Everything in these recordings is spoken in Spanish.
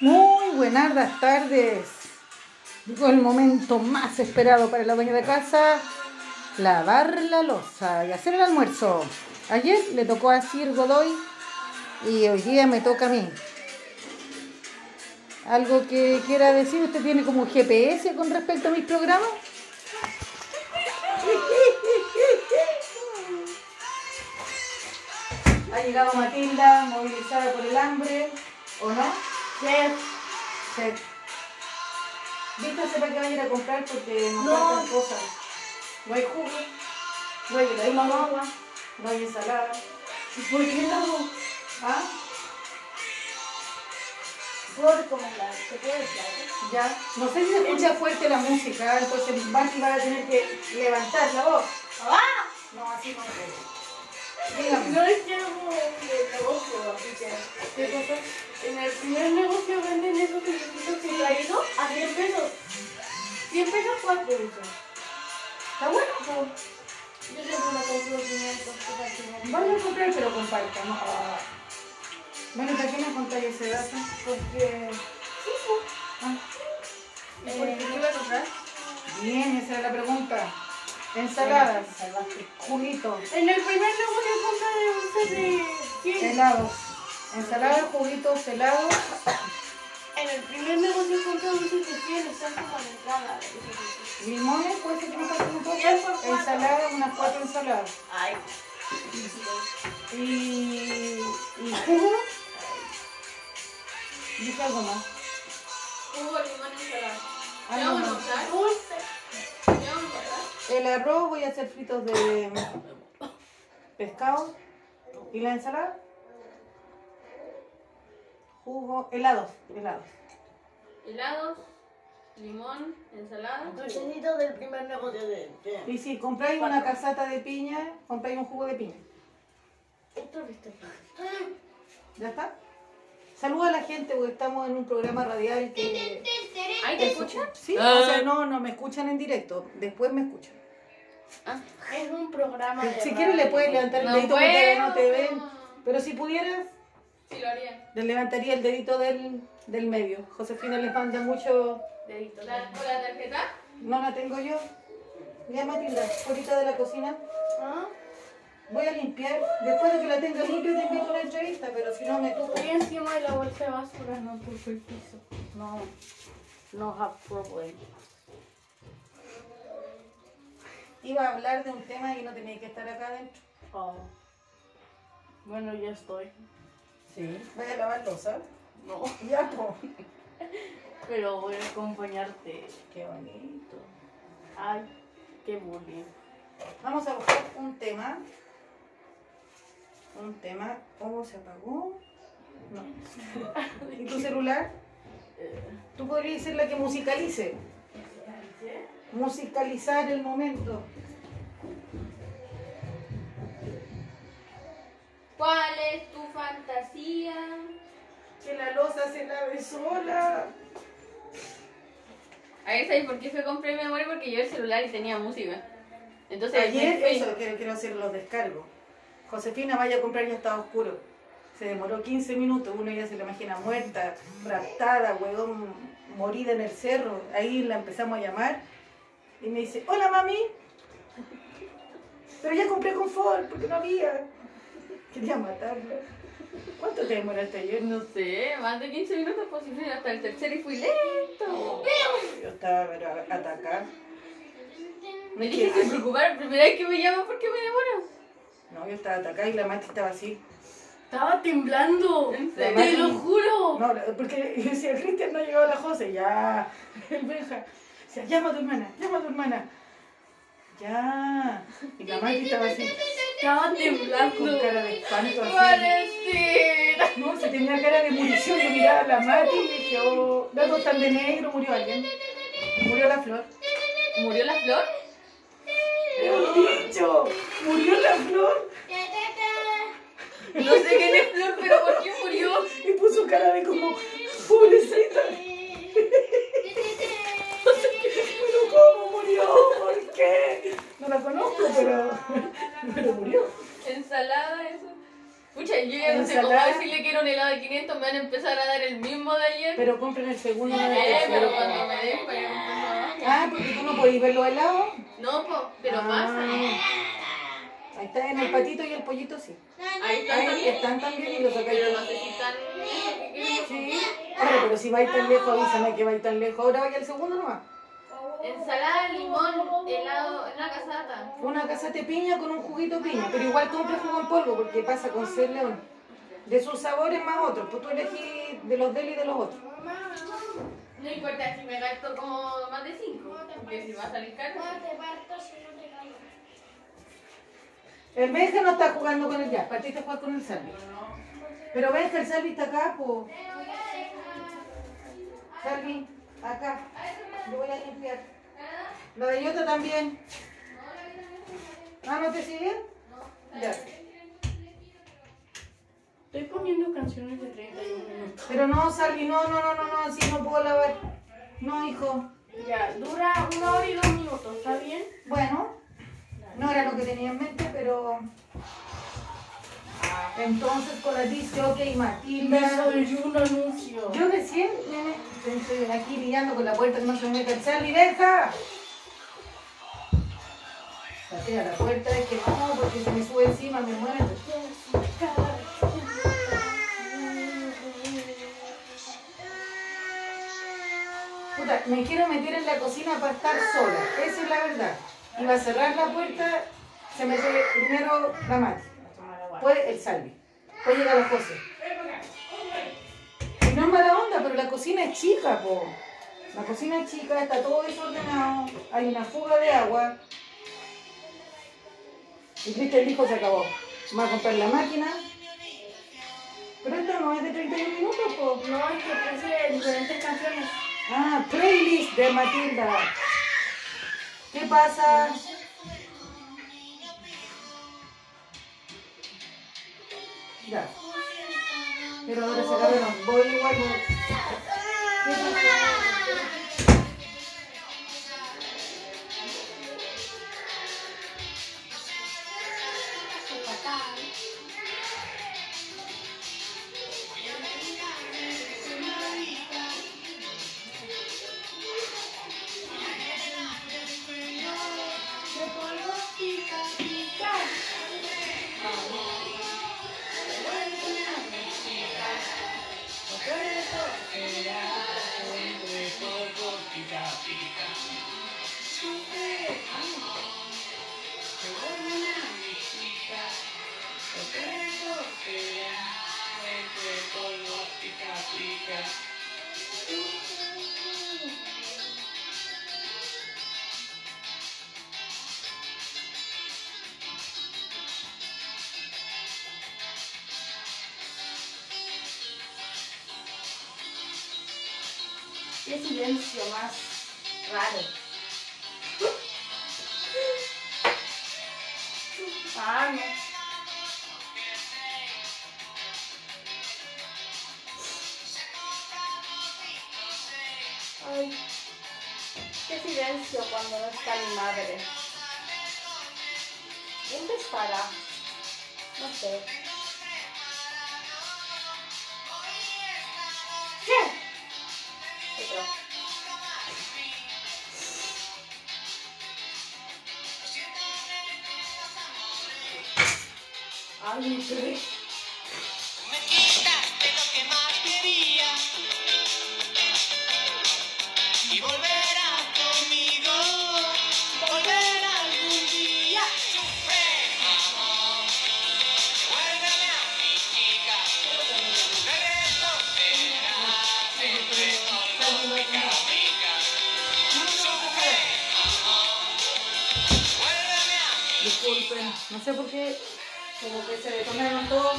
Muy buenas tardes. Llegó el momento más esperado para la dueña de casa, lavar la losa y hacer el almuerzo. Ayer le tocó a Sir Godoy y hoy día me toca a mí. ¿Algo que quiera decir? ¿Usted tiene como GPS con respecto a mis programas? Ha llegado Matilda, movilizada por el hambre, ¿o no? Chef, Sí. ¿Viste sepa que va a ir a comprar porque nos No. faltan cosas? No hay jugo, no hay helado, no agua. no hay ensalada. ¿Y por qué no? ¿Ah? ¿Puedo recomendar? ¿Te puedo decir algo? Ya. No sé si se escucha fuerte la música, entonces Maki va a tener que levantar la voz. ¡Ah! No, así no puedo. Dígame. No es que hago de negocio. ¿Qué cosa? En el primer negocio venden esos pececitos que he traído a 100 pesos. 100 pesos, 4 usos. ¿Está bueno? Yo siempre me compro 500 cosas Vaya a comprar, pero comparta. No. Ah. Bueno, ¿para qué me contáis ese dato? Porque... Sí, pues. Ah. ¿Y por qué qué iba a comprar? Bien, esa era la pregunta. Ensaladas, juguito, En el primer negocio compré de dulces de 100. helados. Ensaladas, juguitos, helados. En el primer negocio compré dulces de 100, están como a la entrada. Limones, puede ser que me cuatro. Ensaladas, unas cuatro ensaladas. Ay. Y, y jugo. Dije algo más. Jugo, limón, ensalada. ¿Qué Algo vamos a más. usar? Dulce. ¿Qué vamos a usar? El arroz voy a hacer fritos de pescado. ¿Y la ensalada? Jugo, helados, helados. Helados, limón, ensalada. Dulcecito del primer negocio de 100. Y si compráis una casata de piña, compráis un jugo de piña. Otro viste. ¿Ya está? Saluda a la gente porque estamos en un programa radial que... ¿Ahí te escuchan? Sí, Ah. o sea, no, no me escuchan en directo, después me escuchan. Es un programa de Si quieres le radio. puedes levantar el No dedito porque no te ven. Pero si pudieras, Sí, lo haría. le levantaría el dedito del, del medio. Josefina les manda mucho... Dedito. ¿La, ¿Con la tarjeta? No la tengo yo. Ya Matilda, ahorita de la cocina. ¿Ah? Voy a limpiar. Después de que la tenga limpia te invito a una entrevista, pero si no me tuvo. Estoy encima de la bolsa de basura, no por el piso. No. No have problem. Iba a hablar de un tema y no tenía que estar acá adentro. Oh. Bueno, ya estoy. Sí. Voy a lavar losa. No. Ya, po. Pero voy a acompañarte. Qué bonito. Ay, qué bonito. Vamos a buscar un tema. Un tema. Oh, se apagó. No. ¿Y tu celular? Tú podrías ser la que musicalice. Musicalizar el momento. ¿Cuál es tu fantasía? Que la losa se lave sola. A ver, ¿sabes por qué fue compré memoria? Porque yo el celular y tenía música. Entonces, Ayer, fui. eso, que quiero hacer los descargos. Josefina vaya a comprar ya estaba oscuro. Se demoró 15 minutos, uno ya se la imagina muerta, raptada, huevón, morida en el cerro. Ahí la empezamos a llamar y me dice, hola mami. Pero ya compré confort porque no había. Quería matarla. ¿Cuánto te demoraste ayer? No sé, más de 15 minutos, pues si fui hasta el tercero y fui lento. Yo estaba pero, atacada. Me dije sin preocupar, primera vez que me llama, ¿por qué me demoro? No, yo estaba atacada y la Mati estaba así. Estaba temblando. ¿En Te lo juro. No, porque yo decía, Cristian no ha llegado la José, ya. El Benja. Decía, llama a tu hermana, llama a tu hermana. Ya. Y la Mati estaba así, Estaba con temblando. cara de espanto así. Valentina. No, se tenía cara de munición. Yo miraba a la Mati y dije, oh, datos tan de negro, murió alguien. Murió la flor. ¿Murió la flor? ¡Pero dicho! ¡Murió la flor! No sé quién es flor, pero ¿por qué murió? Y puso cara de como, pobrecita. ¿Pero cómo murió? ¿Por qué? No la conozco, pero, pero murió. Ensalada, eso. Pucha, yo que no sé cómo Ensalada. decirle que era un helado de 500, me van a empezar a dar el mismo de ayer. Pero compren el segundo, no el Eh, pero cuando me den, pues, no. Ah, porque tú no podés ver los helados. No, po, pero Ah. pasa. Ahí está, en el patito y el pollito sí. Ahí están Ahí también. están también y los sacáis. Pero no sé si están. Sí. Ahora, pero si vais tan lejos, avísame que vais tan lejos. Ahora vaya al segundo nomás. Ensalada, limón, helado, una casata. Una casa de piña con un juguito piña, pero igual compra jugo en polvo porque pasa con ser león. De sus sabores más otros, pues tú elegís de los de él y de los otros. No importa si me gasto como más de 5, porque si va a salir caro. El Benja no está jugando con el jazz, para ti te juegas con el Salvi. Pero Benja, el Salvi está acá, pues. Salvi, acá. Yo voy a limpiar. La de Yota también. Ah, ¿no te siguen? Ya. Estoy poniendo canciones de 31 minutos. Pero no, Salvi, no, no, no, no, no, así no puedo lavar. No, hijo. Ya, dura una hora y dos minutos, ¿está bien? Bueno, no era lo que tenía en mente, pero. Entonces con la dice, ok, Matilda. soy un anuncio. Yo recién, nene, estoy aquí lidiando con la puerta que no se me meta el Charlie, deja. La puerta, es que no, porque se me sube encima, me muero. Puta, me quiero meter en la cocina para estar sola, esa es la verdad. Iba a cerrar la puerta, se mete primero la Mati, después el Salvi, después llega la José. Y no es mala onda, pero la cocina es chica, po. La cocina es chica, está todo desordenado, hay una fuga de agua. Y Cristian dijo, se acabó. Va a comprar la máquina. Pero esto no es de 31 minutos, po. No, es que puse diferentes canciones. Ah, playlist de Matilda. ¿Qué pasa? Ya. Pero ahora se acabaron. Voy igual. ¿Qué pasa? Silencio más raro. No. Ay, qué silencio cuando no está mi madre. ¿Dónde estará? No sé. Mi bebé. Me quitaste lo que más quería y volverás conmigo, volver algún día. Sufre, amor, vuélveme a mi chica, regreso será siempre lógica rica. Sufre, amor, vuélveme a mi Disculpen, no sé por qué, como que se detonaron todos.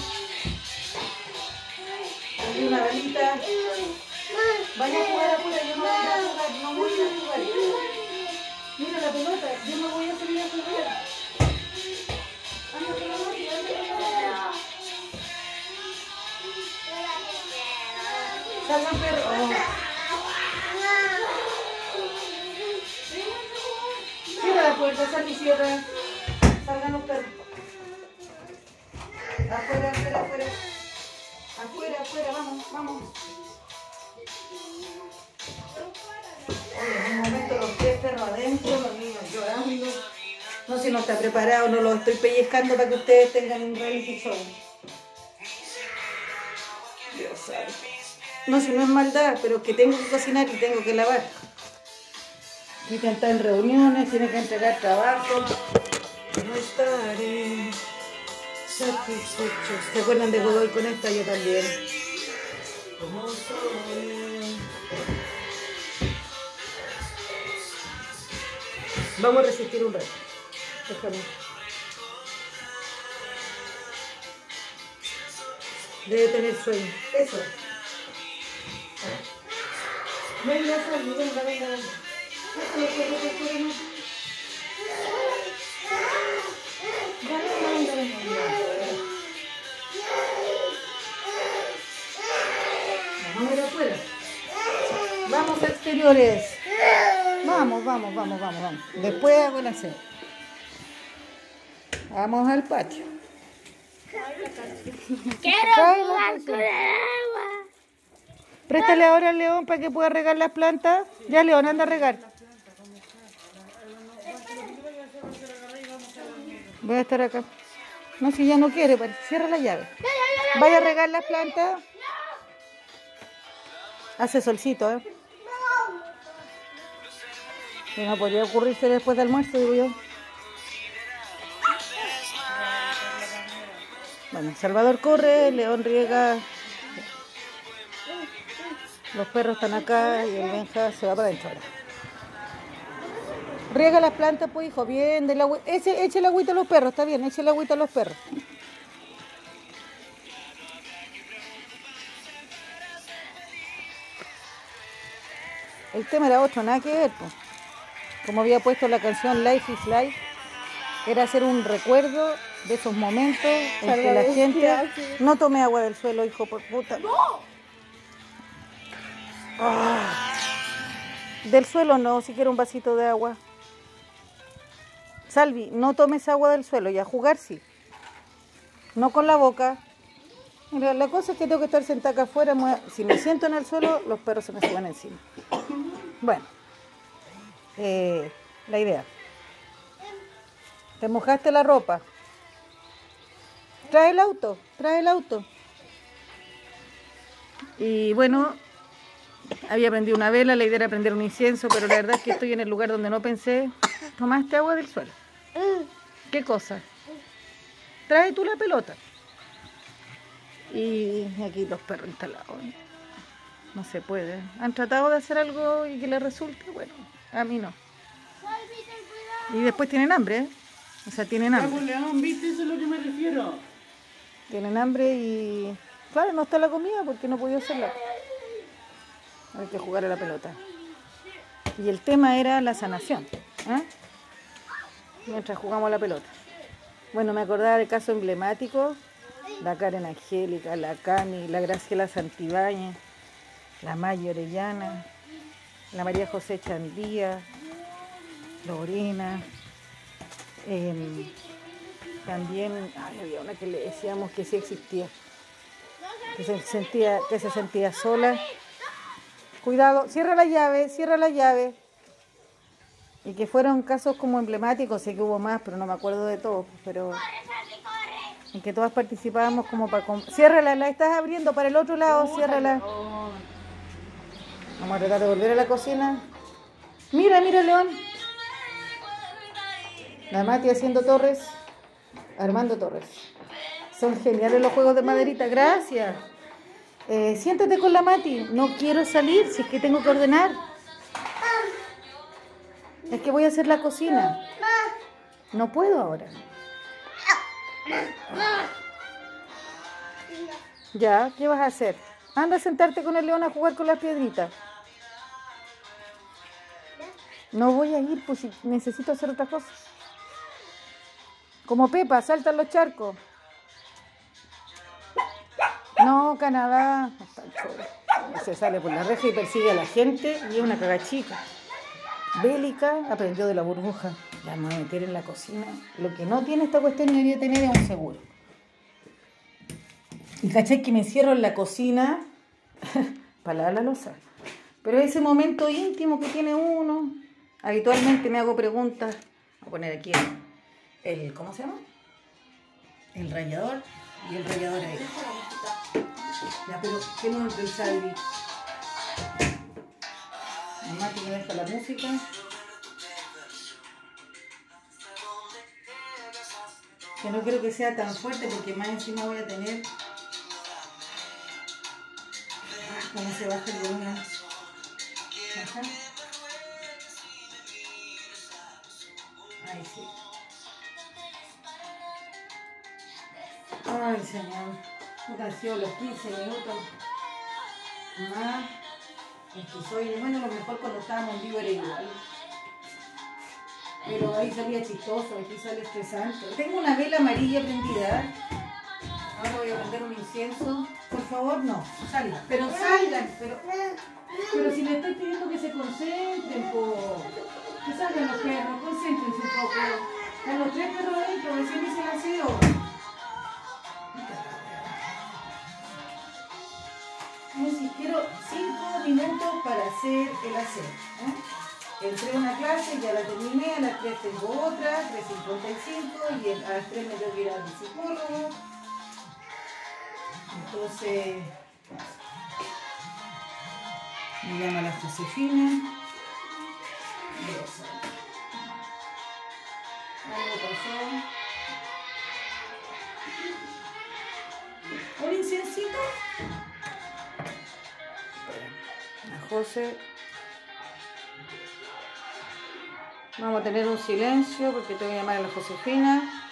Prendí una velita. Vaya a jugar afuera, yo no voy a jugar, no voy a jugar. Mira la pelota, yo no voy a salir a jugar. Mati. Salgan perros. Cierra la puerta, sal y cierra. Salgan los perros. Afuera, afuera, afuera. Afuera, afuera, vamos, vamos. Oye, un momento los tres perros adentro, los niños llorando. No, si no está preparado, no lo estoy pellizcando para que ustedes tengan un reality show. Dios sabe. No, si no es maldad, pero que tengo que cocinar y tengo que lavar. Tiene que estar en reuniones, tiene que entregar trabajo. No estaré satisfechos. ¿Se acuerdan de Godoy con esta? Yo también. Vamos a resistir un rato. Déjame. Debe tener sueño. Eso. Venga, Salvi, venga, venga, venga. Venga, venga, Vamos exteriores. Vamos, vamos, vamos, vamos, vamos. Después hago el aseo. Vamos al patio. Quiero la jugar con el agua. Préstale ahora al león para que pueda regar las plantas. Ya, león, anda a regar. Voy a estar acá. No, si ya no quiere, cierra la llave. Vaya a regar las plantas. Hace solcito, ¿eh? No podría ocurrirse después del almuerzo, digo yo. Bueno, Salvador corre, León riega. Los perros están acá y el Benja se va para adentro ahora. Riega las plantas, pues, hijo, bien. Del agua. Eche, eche el agüita a los perros, está bien, eche el agüita a los perros. El tema era otro, nada que ver, pues. Como había puesto la canción Life is Life, era hacer un recuerdo de esos momentos en que la gente... No tome agua del suelo, hijo, por puta. Ah. Del suelo no, si quiero un vasito de agua. Salvi, no tomes agua del suelo y a jugar sí. No con la boca. Mira, la cosa es que tengo que estar sentada acá afuera. Si me siento en el suelo, los perros se me suben encima. Bueno, eh, la idea. Te mojaste la ropa. Trae el auto, trae el auto. Y bueno, había prendido una vela, la idea era prender un incienso, pero la verdad es que estoy en el lugar donde no pensé. Tomaste agua del suelo. ¿Qué cosa? Trae tú la pelota. Y aquí los perros instalados. No se puede. Han tratado de hacer algo y que les resulte, bueno, a mí no. Y después tienen hambre, ¿eh? O sea, tienen hambre. León, ¿viste? Eso es lo que me refiero. Tienen hambre y. Claro, no está la comida porque no podía hacerla. Hay que jugar a la pelota. Y el tema era la sanación. ¿eh? Mientras jugamos a la pelota. Bueno, me acordaba del caso emblemático. La Karen Angélica, la Cami, la Graciela Santibáñez, la Maya Orellana, la María José Chandía, Lorena. em, también ay, había una que le decíamos que sí existía, que se sentía, que se sentía sola. Cuidado, cierra la llave, cierra la llave. Y que fueron casos como emblemáticos, sé que hubo más, pero no me acuerdo de todos, pero en que todas participábamos como para... Ciérrala, la estás abriendo para el otro lado, ciérrala. Vamos a tratar de volver a la cocina. Mira, mira, León. La Mati haciendo torres. Armando Torres. Son geniales los juegos de maderita. Gracias. Eh, siéntate con la Mati. No quiero salir si es que tengo que ordenar. Es que voy a hacer la cocina. No puedo ahora. Ya, ¿qué vas a hacer? Anda a sentarte con el león a jugar con las piedritas. No voy a ir, pues si necesito hacer otra cosa. Como Pepa, salta en los charcos. No, Canadá. Se sale por la reja y persigue a la gente y es una cagachica. Bélica aprendió de la burbuja. La vamos a meter en la cocina. Lo que no tiene esta cuestión debería tener es un seguro. Y caché que me encierro en la cocina para lavar la losa. Pero ese momento íntimo que tiene uno, habitualmente me hago preguntas. Voy a poner aquí el, el- ¿cómo se llama? El rallador y el rallador ahí. Ya, pero ¿qué no el Salvi? Mamá que me deja la música. Que no quiero que sea tan fuerte porque más encima voy a tener. Ah, ¿Cómo se baja el volumen? Ajá. Ahí sí. Ay, señor. Han los 15 minutos. Más. Es que soy. Bueno, lo mejor cuando estábamos en vivo era igual. Pero ahí salía chistoso, aquí sale estresante. Tengo una vela amarilla prendida. Ahora voy a prender un incienso. Por favor, no, salgan. Pero salgan, pero, pero si le estoy pidiendo que se concentren, po. Que salgan los perros, concéntrense un poco. Están los tres perros adentro, recién aseo. No, si quiero cinco minutos para hacer el aseo. ¿eh? Entré a una clase, ya la terminé, a las 3 tengo otra, 3.55 y a las 3 me tengo que ir al psicólogo. Entonces, me llama la Josefina. Algo pasó. ¿Un incensito? La José. Vamos a tener un silencio porque tengo que llamar a la Josefina.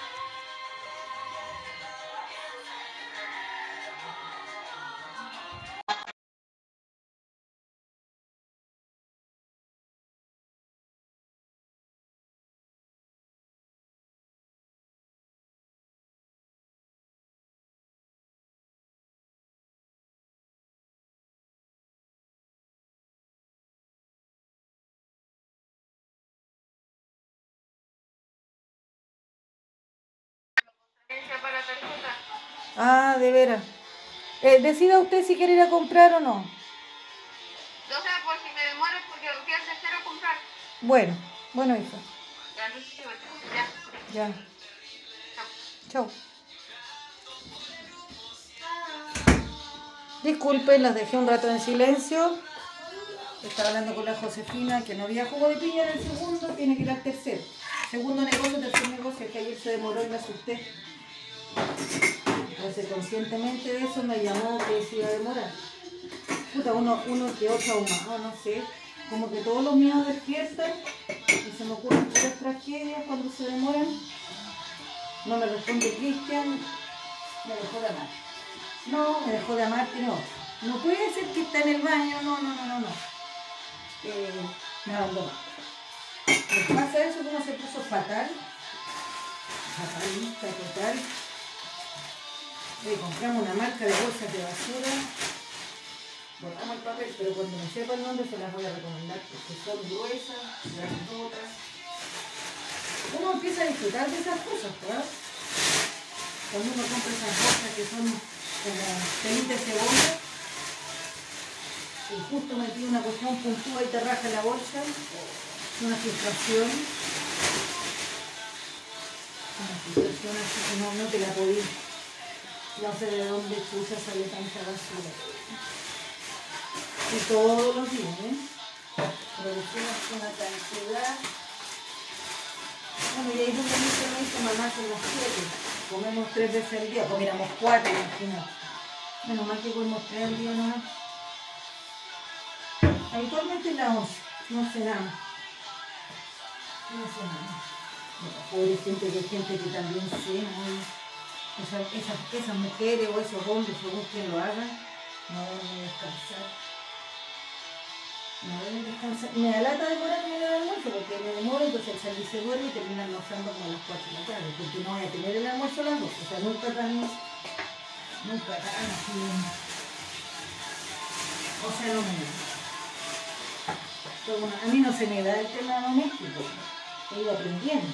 Ah, de veras. Eh, decida usted si quiere ir a comprar o no. O sea, por si me demoro porque fui al tercero a comprar. Bueno, bueno, hija. Ya no sé Ya. Ya. Chao. Disculpen, las dejé un rato en silencio. Estaba hablando con la Josefina que no había jugo de piña en el segundo, tiene que ir al tercero. Segundo negocio, tercer negocio, que ayer se demoró y me asusté. Entonces, conscientemente de eso me llamó que se iba a demorar. Puta, uno, uno que otro ahumado, no sé. Como que todos los míos despiertan y se me ocurren tres tragedias cuando se demoran. No me responde Cristian, me dejó de amar. No, me dejó de amar, que no. No puede ser que está en el baño, no, no, no, no, no. Eh, me abandonó. Me pasa eso como se puso fatal. Fatalista, total. Eh, compramos una marca de bolsas de basura. Botamos el papel, pero cuando me sepa el nombre se las voy a recomendar porque son gruesas, grandotas. Uno empieza a disfrutar de esas cosas, ¿verdad? Cuando uno compra esas bolsas que son como pelitas de cebolla y justo metí una cuestión puntúa y te raja la bolsa, una frustración. Una frustración así que no, no te la podí. No sé de dónde chucha sale tanta basura. Y todos los días, ¿eh? Producimos una cantidad. Bueno, y ahí donde me dice, mamá son las siete. Comemos tres veces al día, comiéramos cuatro, imagínate. Menos mal que comemos tres al día nomás. Habitualmente la once, no cenamos. No cenamos. Pobre gente que hay gente que también cena. Esas, esas, esas mujeres o esos hombres, según quien lo hagan, no deben descansar. No deben descansar. Me da lata demorarme en el almuerzo porque me demoro, entonces el salir se duerme y termina almorzando como las 4 de la tarde, porque no voy a tener el almuerzo a las 2. O sea, nunca tan, nunca tan así. O sea, da. Pero bueno, a mí no se me da el tema doméstico. He ido aprendiendo.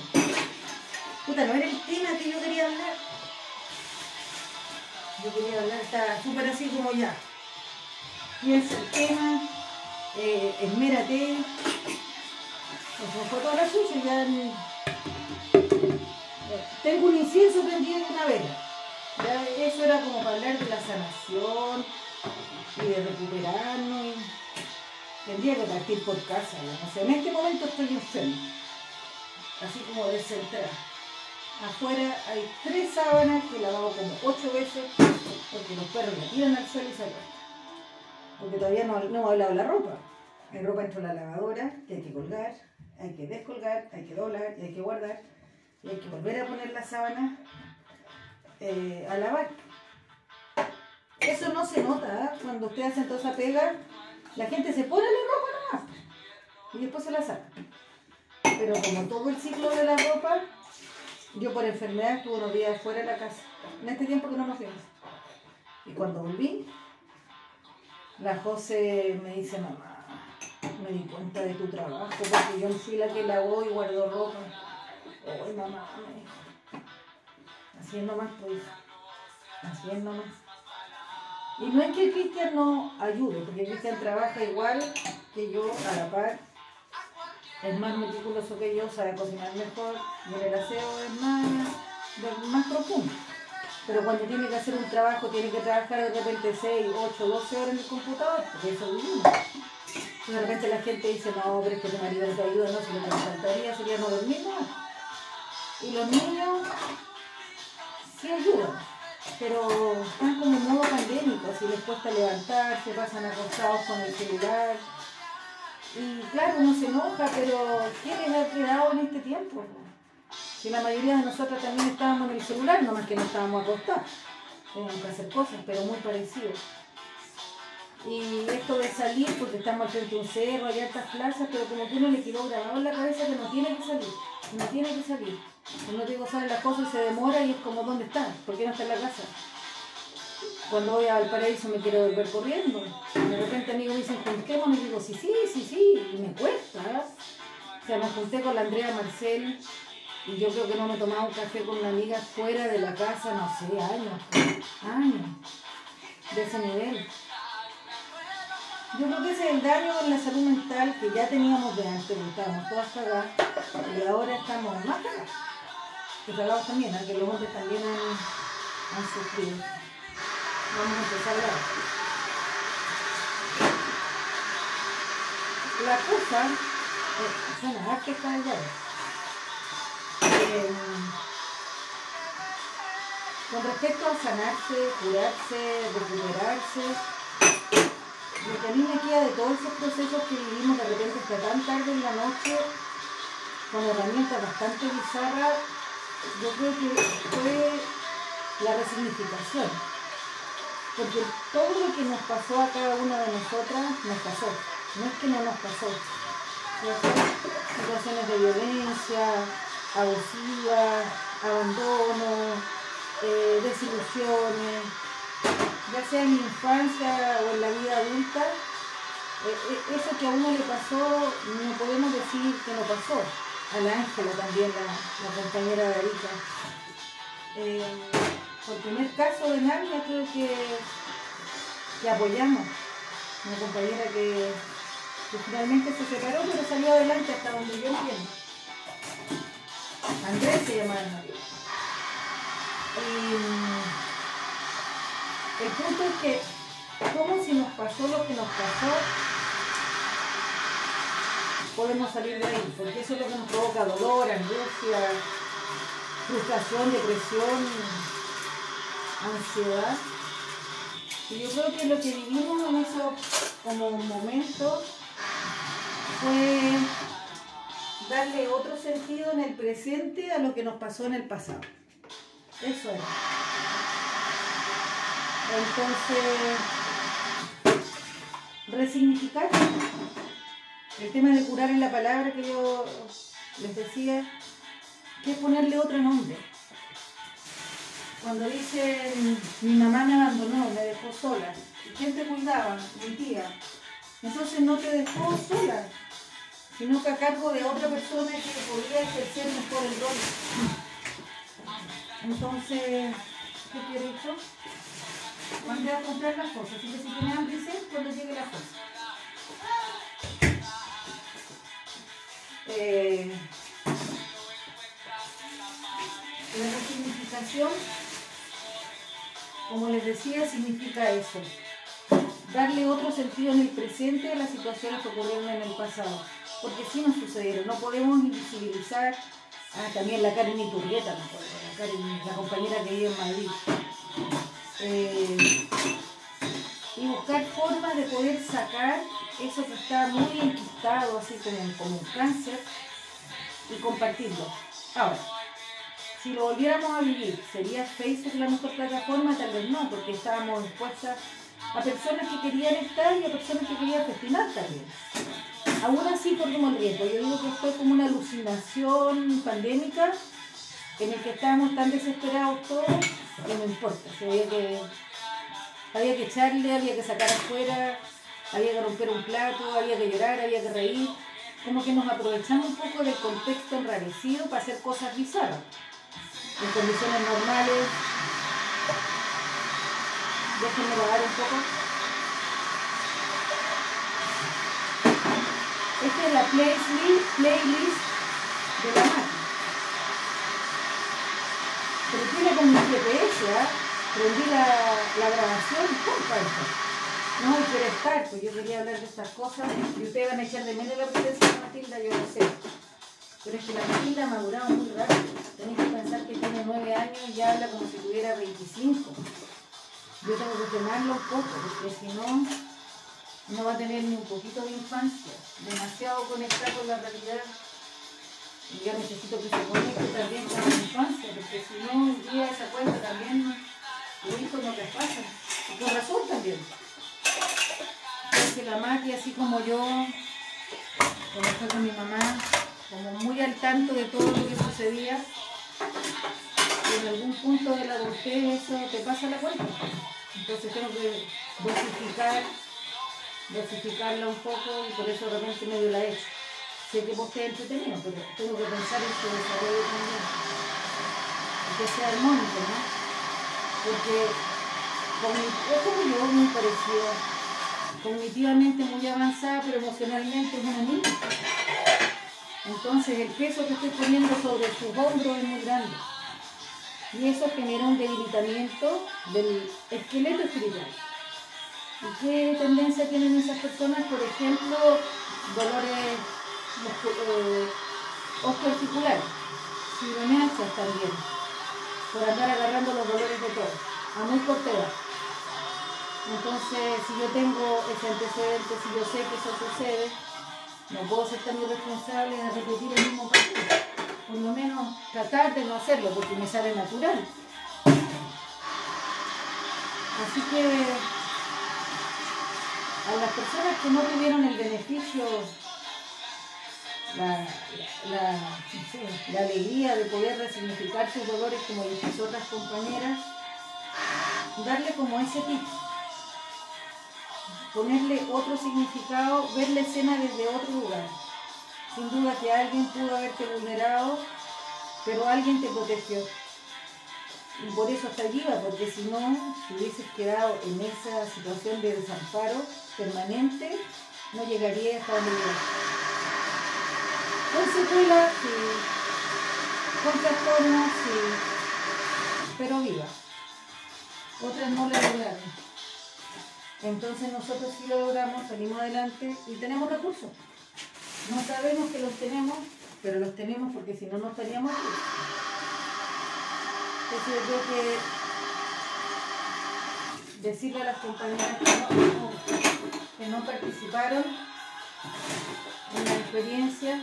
Puta, no era el tema que yo quería hablar. Yo quería hablar, está súper así como ya. Piensa el tema, eh, esmérate. Eso fue toda la suya, ya. ni- Eh, Tengo un incienso prendido y una vela. Ya eso era como para hablar de la sanación y de recuperarnos. y Tendría que partir por casa. ya no sé. En este momento estoy enfermo. Así como descentrada. Afuera hay tres sábanas que he lavado como ocho veces porque los perros la tiran al suelo y se acuestan. Porque todavía no, no he lavado la ropa. Hay ropa dentro de la lavadora que hay que colgar, hay que descolgar, hay que doblar y hay que guardar. Y hay que volver a poner la sábana eh, a lavar. Eso no se nota ¿ah? cuando usted hace toda esa pega. La gente se pone la ropa nomás y después se la saca. Pero como todo el ciclo de la ropa, yo por enfermedad estuve unos días fuera de la casa. En este tiempo que no nos fuimos. Y cuando volví, la José me dice, mamá, me di cuenta de tu trabajo porque yo fui la que lavó y guardó ropa. Ay, mamá, me dijo. Haciendo más, pues. Haciendo más. Y no es que Cristian no ayude, porque Cristian trabaja igual que yo a la par. Es más meticuloso que yo, sabe cocinar mejor, y el aseo es más, más profundo. Pero cuando tiene que hacer un trabajo, tiene que trabajar de repente 6, 8, 12 horas en el computador, porque eso vivimos. De repente la gente dice, no, pero es que tu marido no te ayuda, no, si lo que me faltaría sería no dormir más. Y los niños sí ayudan, pero están como en modo pandémico, así les cuesta levantarse, pasan acostados con el celular. Y claro, uno se enoja, pero ¿qué les ha quedado en este tiempo? Si la mayoría de nosotros también estábamos en el celular, nomás que no estábamos acostados. Teníamos que hacer cosas, pero muy parecido. Y esto de salir, porque estamos al frente de un cerro, hay altas plazas, pero como que uno le quedó grabado en la cabeza que no tiene que salir, no tiene que salir. Uno digo, sale las cosas y se demora y es como, ¿dónde está? ¿Por qué no está en la casa? Cuando voy al paraíso me quiero volver corriendo. De repente amigos me dicen, juntémonos, y digo, sí, sí, sí, sí, y me cuesta. O sea, me junté con la Andrea Marcel y yo creo que no me tomaba un café con una amiga fuera de la casa, no sé, años, años, de ese nivel. Yo creo que ese es el daño en la salud mental que ya teníamos de antes, porque estábamos todas cagadas y ahora estamos más cagadas. Que cagados también, ¿eh? que los hombres también han sufrido. Vamos a empezar a hablar. La cosa, eh, suena arte esta llave. Eh, con respecto a sanarse, curarse, recuperarse, lo que a mí me queda de todos esos procesos que vivimos de repente hasta tan tarde en la noche, con herramientas bastante bizarras, yo creo que fue la resignificación. Porque todo lo que nos pasó a cada una de nosotras nos pasó. No es que no nos pasó. Situaciones de violencia, abusivas, abandono, eh, desilusiones, ya sea en infancia o en la vida adulta, eh, eh, eso que a uno le pasó, no podemos decir que no pasó. A la Ángela también, la, la compañera de Arica. Eh, por primer caso de Narnia creo que, que apoyamos. Una compañera que, que finalmente se separó, pero salió adelante hasta donde yo entiendo. Andrés se llamaba el el punto es que, como si nos pasó lo que nos pasó, podemos salir de ahí, porque eso es lo que nos provoca dolor, angustia, frustración, depresión, ansiedad. Y yo creo que lo que vivimos en esos como momentos fue darle otro sentido en el presente a lo que nos pasó en el pasado. Eso es. Entonces, resignificar. El tema de curar en la palabra que yo les decía, que es ponerle otro nombre. Cuando dicen, mi mamá me abandonó, me dejó sola, ¿y quién te cuidaba? Mi tía. Entonces no te dejó sola, sino que a cargo de otra persona que podría ejercer mejor el rol. Entonces, ¿qué quiere eso? mandé a comprar las cosas. Así que si tienes hambre, cuando llegue la cosa. Eh, la resignificación, como les decía, significa eso. Darle otro sentido en el presente a las situaciones que ocurrieron en el pasado. Porque sí nos sucedieron. No podemos invisibilizar. Ah, también la Karen Iturrieta, la, la compañera que vive en Madrid. Eh, y buscar formas de poder sacar eso que está muy enquistado, así como, como un cáncer, y compartirlo. Ahora, si lo volviéramos a vivir, ¿sería Facebook la mejor plataforma? Tal vez no, porque estábamos expuestas a personas que querían estar y a personas que querían festinar también. Aún así corrimos riesgo. Yo digo que fue como una alucinación pandémica en el que estábamos tan desesperados todos que no importa. había, que, había que echarle, había que sacar afuera, había que romper un plato, había que llorar, había que reír. Como que nos aprovechamos un poco del contexto enrarecido para hacer cosas bizarras. En condiciones normales. Déjenme lavar un poco. Esta es la playlist, playlist de la máquina. Pero tiene como un GPS, ¿ah? Prendí la, la grabación esto. No, quiero estar, pues yo quería hablar de estas cosas y ustedes van a echar de menos la presencia de Matilda, yo lo sé. Pero es que la Matilda ha madurado muy rápido. Tenéis que pensar que tiene nueve años y habla como si tuviera 25. Yo tengo que frenarlo un poco, porque si no, no va a tener ni un poquito de infancia. Demasiado conectado con la realidad. Y yo necesito que se conecte también con la infancia, porque si no, un día esa cuenta también, los hijos no traspasan. Y con razón también. Porque la Mati, así como yo, como fue con mi mamá, como muy al tanto de todo lo que sucedía, y en algún punto de la adultez eso te pasa la cuenta. Entonces tengo que dosificar, dosificarla un poco y por eso realmente medio la he. Sé que vos te entretenido, pero tengo que pensar en su desarrollo también. Que sea armónico, ¿no? Porque cogni- es como yo, muy parecido. Cognitivamente muy avanzada, pero emocionalmente es una niña. Entonces el peso que estoy poniendo sobre sus hombros es muy grande. Y eso genera un debilitamiento del esqueleto espiritual. ¿Y qué tendencia tienen esas personas? Por ejemplo, dolores eh, osteoarticulares, fibromialgias también, por andar agarrando los dolores de todo, a muy corta edad. Entonces, si yo tengo ese antecedente, si yo sé que eso sucede, no puedo ser tan irresponsable de repetir el mismo patrón. Por lo menos tratar de no hacerlo, porque me sale natural. Así que a las personas que no tuvieron el beneficio, la, la- la alegría de poder resignificar sus dolores como las otras compañeras, darle como ese tip ponerle otro significado, ver la escena desde otro lugar. Sin duda que alguien pudo haberte vulnerado, pero alguien te protegió. Y por eso hasta allí va, porque si no, si hubieses quedado en esa situación de desamparo permanente, no llegaría hasta donde llegaste. Con secuelas, sí. Con trastornos, sí. Pero viva. Otras no la lograron. Entonces nosotros sí lo logramos, salimos adelante y tenemos recursos. No sabemos que los tenemos, pero los tenemos porque si no, no estaríamos aquí. Entonces yo creo que decirle a las compañeras que no, que no participaron en la experiencia,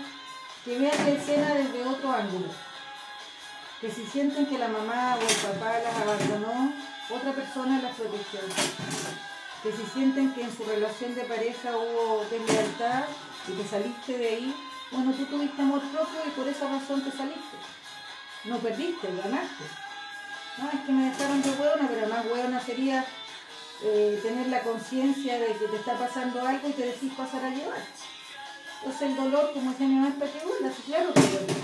que vean la escena desde otro ángulo. Que si sienten que la mamá o el papá las abandonó, otra persona las protegió que si sienten que en su relación de pareja hubo deslealtad y que saliste de ahí, bueno, tú tuviste amor propio y por esa razón te saliste. No perdiste, ganaste. No, es que me dejaron de hueona, pero más hueona sería eh, tener la conciencia de que te está pasando algo y te decís pasar a llevar. Entonces el dolor, como decía mi mamá, es sí, claro que duele.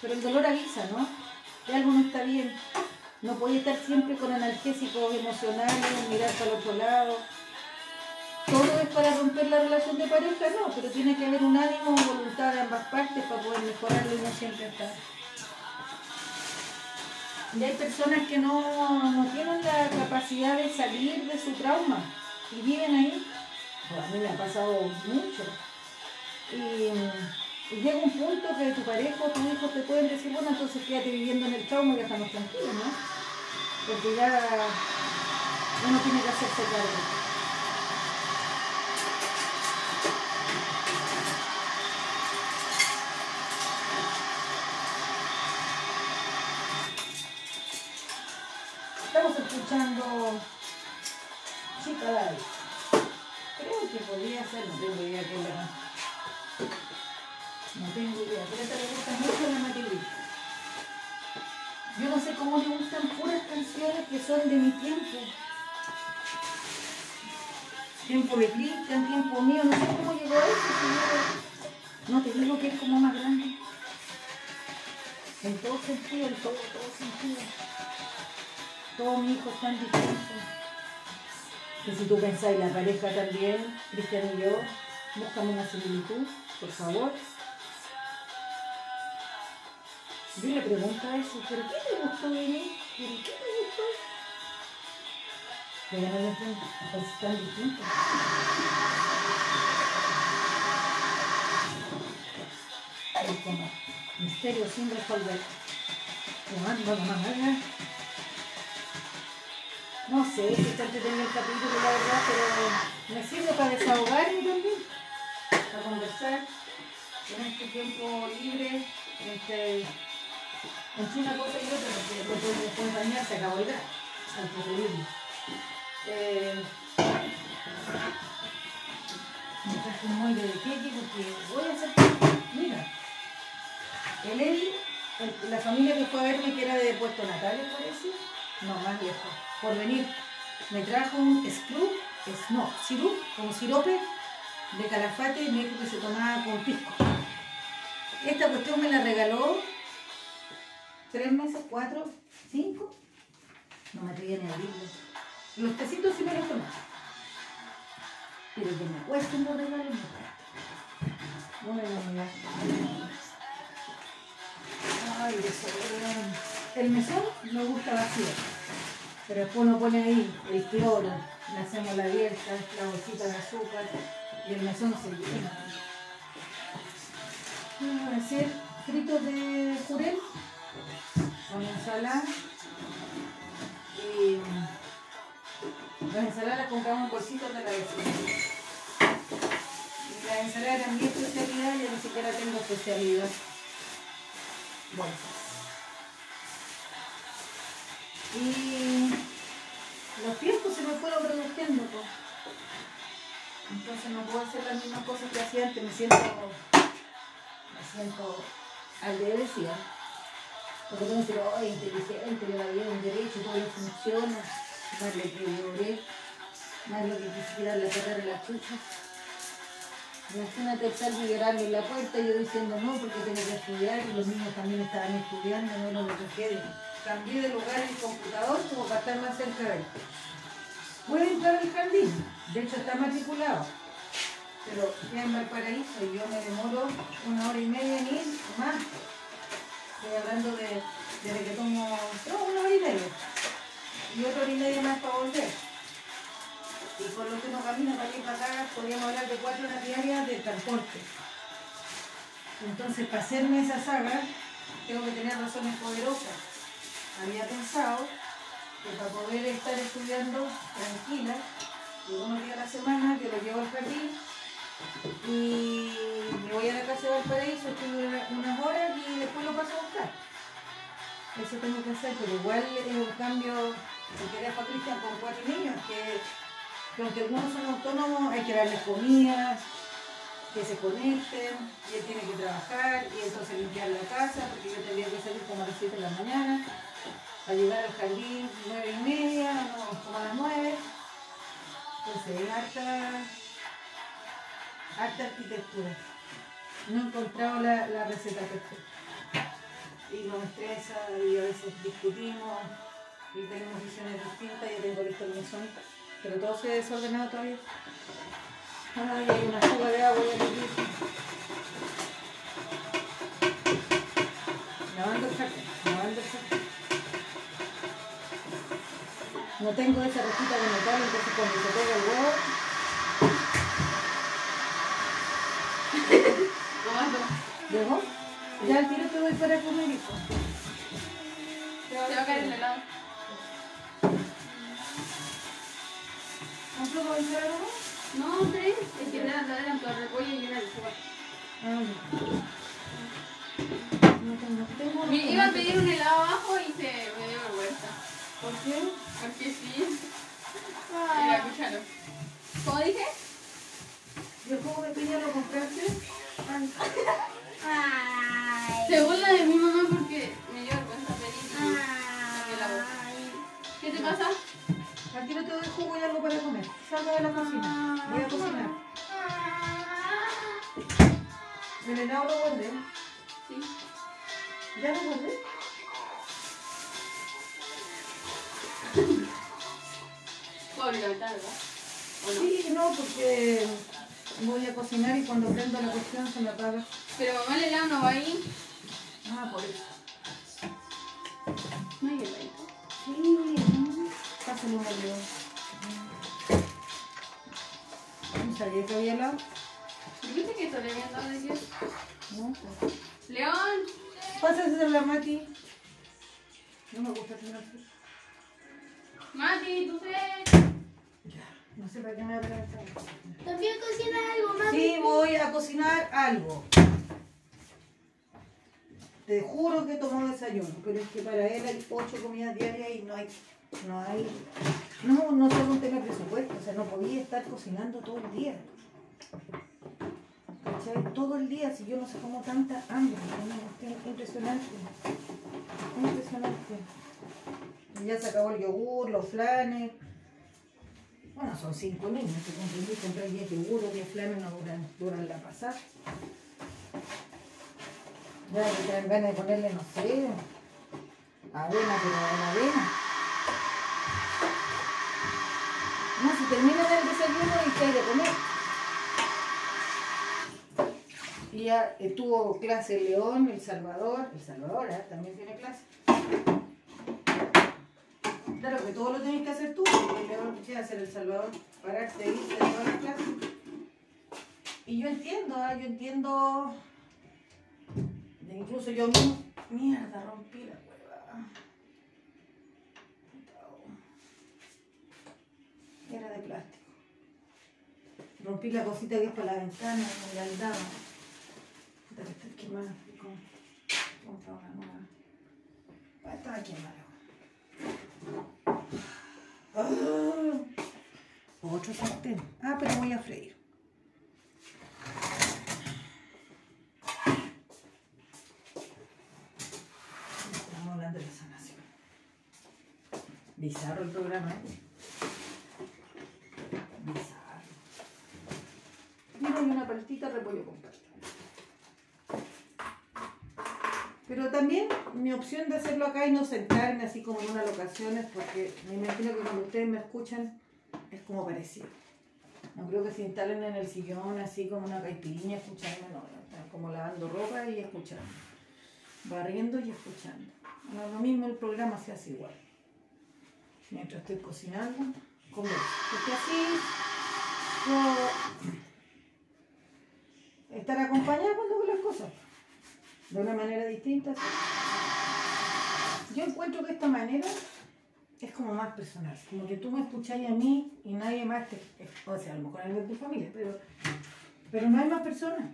Pero el dolor avisa, ¿no? Que algo no está bien. No puede estar siempre con analgésicos emocionales, mirar para el otro lado. Todo es para romper la relación de pareja, no, pero tiene que haber un ánimo, voluntad de ambas partes para poder mejorarlo y no siempre estar. Y hay personas que no, no tienen la capacidad de salir de su trauma y viven ahí. A mí me ha pasado mucho. Y llega un punto que tu pareja o tu hijo te pueden decir, bueno, entonces quédate viviendo en el trauma y ya estamos tranquilos, ¿no? Porque ya uno tiene que hacerse cargo. Estamos escuchando Chica. Creo que podría ser, no tengo idea qué es la No tengo idea, pero a esta le gusta mucho la Matilde. Yo no sé cómo le gustan puras canciones que son de mi tiempo. Tiempo de Cristian, tiempo mío, no sé cómo llegó a eso. si no te digo que es como más grande. En todo sentido, en todo, todo sentido. Todos mis hijos están distintos. Que si tú pensáis la pareja también, Cristian y yo, buscamos una similitud, por favor. Yo le pregunto eso, ¿pero qué te gustó de mí? ¿Pero qué te gustó? Pero no lo entiendo, entonces están distintos. Es como misterio sin resolver. Mamá, mamá, mamá. No sé si está entretenido el capítulo, la verdad, pero me sirve para desahogarme también, para conversar en este tiempo libre, entre, entre una cosa y otra, porque después de después de bañar se acabó el gas, al preferible. Eh, me traje un molde de queque porque voy a hacer, mira, el el- la familia que fue a verme, que era de Puerto Natales, parece, no, más lejos, por venir, me trajo un scrub, es, no, sirup, como sirope de calafate, me dijo que se tomaba con pisco. Esta cuestión me la regaló tres meses, cuatro, cinco, no me atreví ni a. Los tecitos sí me los tomé. Pero que me cuesten los regalos, me cuesta. Ay. El mesón me gusta vacío. Pero después uno pone ahí el cloro, le hacemos la abierta, la bolsita de azúcar y el mesón se llena. Vamos a hacer fritos de jurel con ensalada y las ensaladas las compramos en bolsitos de la vecina. Y la ensalada era mi especialidad, yo ni siquiera tengo especialidad. Bolsas. Y los tiempos se me fueron reduciendo. pues. Entonces no puedo hacer las mismas cosas que hacía antes, me siento, me siento agradecida. Porque que decir, oh, inteligente, le va bien un derecho, todo funciona, más le que más lo que quisiera la de la chucha. Imagínate estar llorando en la puerta y yo diciendo no porque tengo que estudiar y los niños también estaban estudiando, no lo que quede. Cambié de lugar el computador como para estar más cerca de él. Puede entrar al jardín, de hecho está matriculado, pero ya en Valparaíso y yo me demoro una hora y media en ir, más. Estoy hablando de, desde que tomo, no, una hora y media. Y otra hora y media más para volver. Y por lo que uno camina para y para acá, podríamos hablar de cuatro horas diarias de transporte. Entonces, para hacerme esa saga, tengo que tener razones poderosas. Había pensado que para poder estar estudiando tranquila, unos días a la semana, que lo llevo al jardín y me voy a la casa de Valparaíso, una- unas horas y después lo paso a buscar. Eso tengo que hacer, pero igual es un cambio, porque dejo a Cristian con cuatro niños, que, que aunque algunos son autónomos, hay que darles comida, que se conecten, y él tiene que trabajar, y entonces limpiar la casa, porque yo tendría que salir como a las 7 de la mañana, a llegar al jardín nueve y media, no, como a las 9. Entonces, es harta, harta arquitectura. No he encontrado la, la receta perfecta. Y nos estresa, y a veces discutimos, y tenemos visiones distintas, yo tengo listo el mesón, pero todo se ha desordenado todavía. Ay, hay una fuga de agua ya aquí. Lavando el sartén, lavando el sartén. No tengo esa rejita de metal, entonces cuando se pega el huevo, ¿llegó? Ya al tiro te doy para comer, hijo. Se va a caer el helado. ¿Compro para echar algo? No, tres. Es que eran eran todo repollo y una lechuga. Ah, no tengo, tengo. Me iba a pedir un helado abajo y se me dio vergüenza. ¿Por qué? Porque sí. Mira, escúchalo. ¿Cómo dije? ¿Y el jugo de piña lo compraste? Se burla de mi mamá porque me dio vergüenza pedir y saqué la boca. ¿Qué te pasa? Aquí no te doy jugo y algo para comer. Salga de la cocina. Voy a cocinar. ¿El helado lo guardé? Sí. ¿Ya lo guardé? Puedo abrir la. ¿O no? Sí, no, porque voy a cocinar y cuando prendo la cuestión se me apaga. Pero mamá el helado no va ahí. Ah, por eso. No hay heladito. Sí, pásale un helado. No sabía que había helado. ¿Viste que esto le habían dado de Dios? No, pues. León. Pásase la Mati. No me gusta tener así. Mati, ¿tú sé? No sé para qué me abre esta. También cocina algo más. Sí, voy a cocinar algo. Te juro que tomo desayuno, pero es que para él hay ocho comidas diarias y no hay, no hay, no, no solo un tema presupuesto, o sea, no podía estar cocinando todo el día. ¿Cachai? Todo el día, si yo no sé cómo tanta hambre, es impresionante, impresionante. Ya se acabó el yogur, los flanes. Bueno, son cinco niños, que comprendí, compré 10 yogur, 10 flanes, no duran, duran la pasada. Ya que traen ganas de ponerle, no sé, avena, pero en avena. No, si terminan el desayuno y que hay de comer. Y ya tuvo clase León, El Salvador, El Salvador ¿eh? también tiene clase. Claro que todo lo tenés que hacer tú, porque León ¿qué hacer El Salvador, ahí, irte de todas las clases. Y yo entiendo, ¿ah? yo entiendo, incluso yo mismo, mierda, rompí la hueva. Era de plástico. Rompí la cosita que es para la ventana, en la aldama. Puta que está quemada. comprar una nueva. Ah, quemada. Ah, otro sartén. Ah, pero voy a freír. Estamos hablando de la sanación. Bizarro el programa, ¿eh? Bizarro. Mira, hay una paltita de repollo con palta. Pero también mi opción de hacerlo acá y no sentarme así como en una locación es porque me imagino que cuando ustedes me escuchan es como parecido. No creo que se instalen en el sillón así como una caipirinha escucharme, no, como lavando ropa y escuchando. Barriendo y escuchando. No, lo mismo el programa se hace igual. Mientras estoy cocinando, como Porque así puedo estar acompañada cuando hago las cosas. De una manera distinta. Yo encuentro que esta manera es como más personal. Como que tú me escucháis a mí y nadie más te. O sea, a lo mejor alguien de tu familia, pero, pero no hay más personas.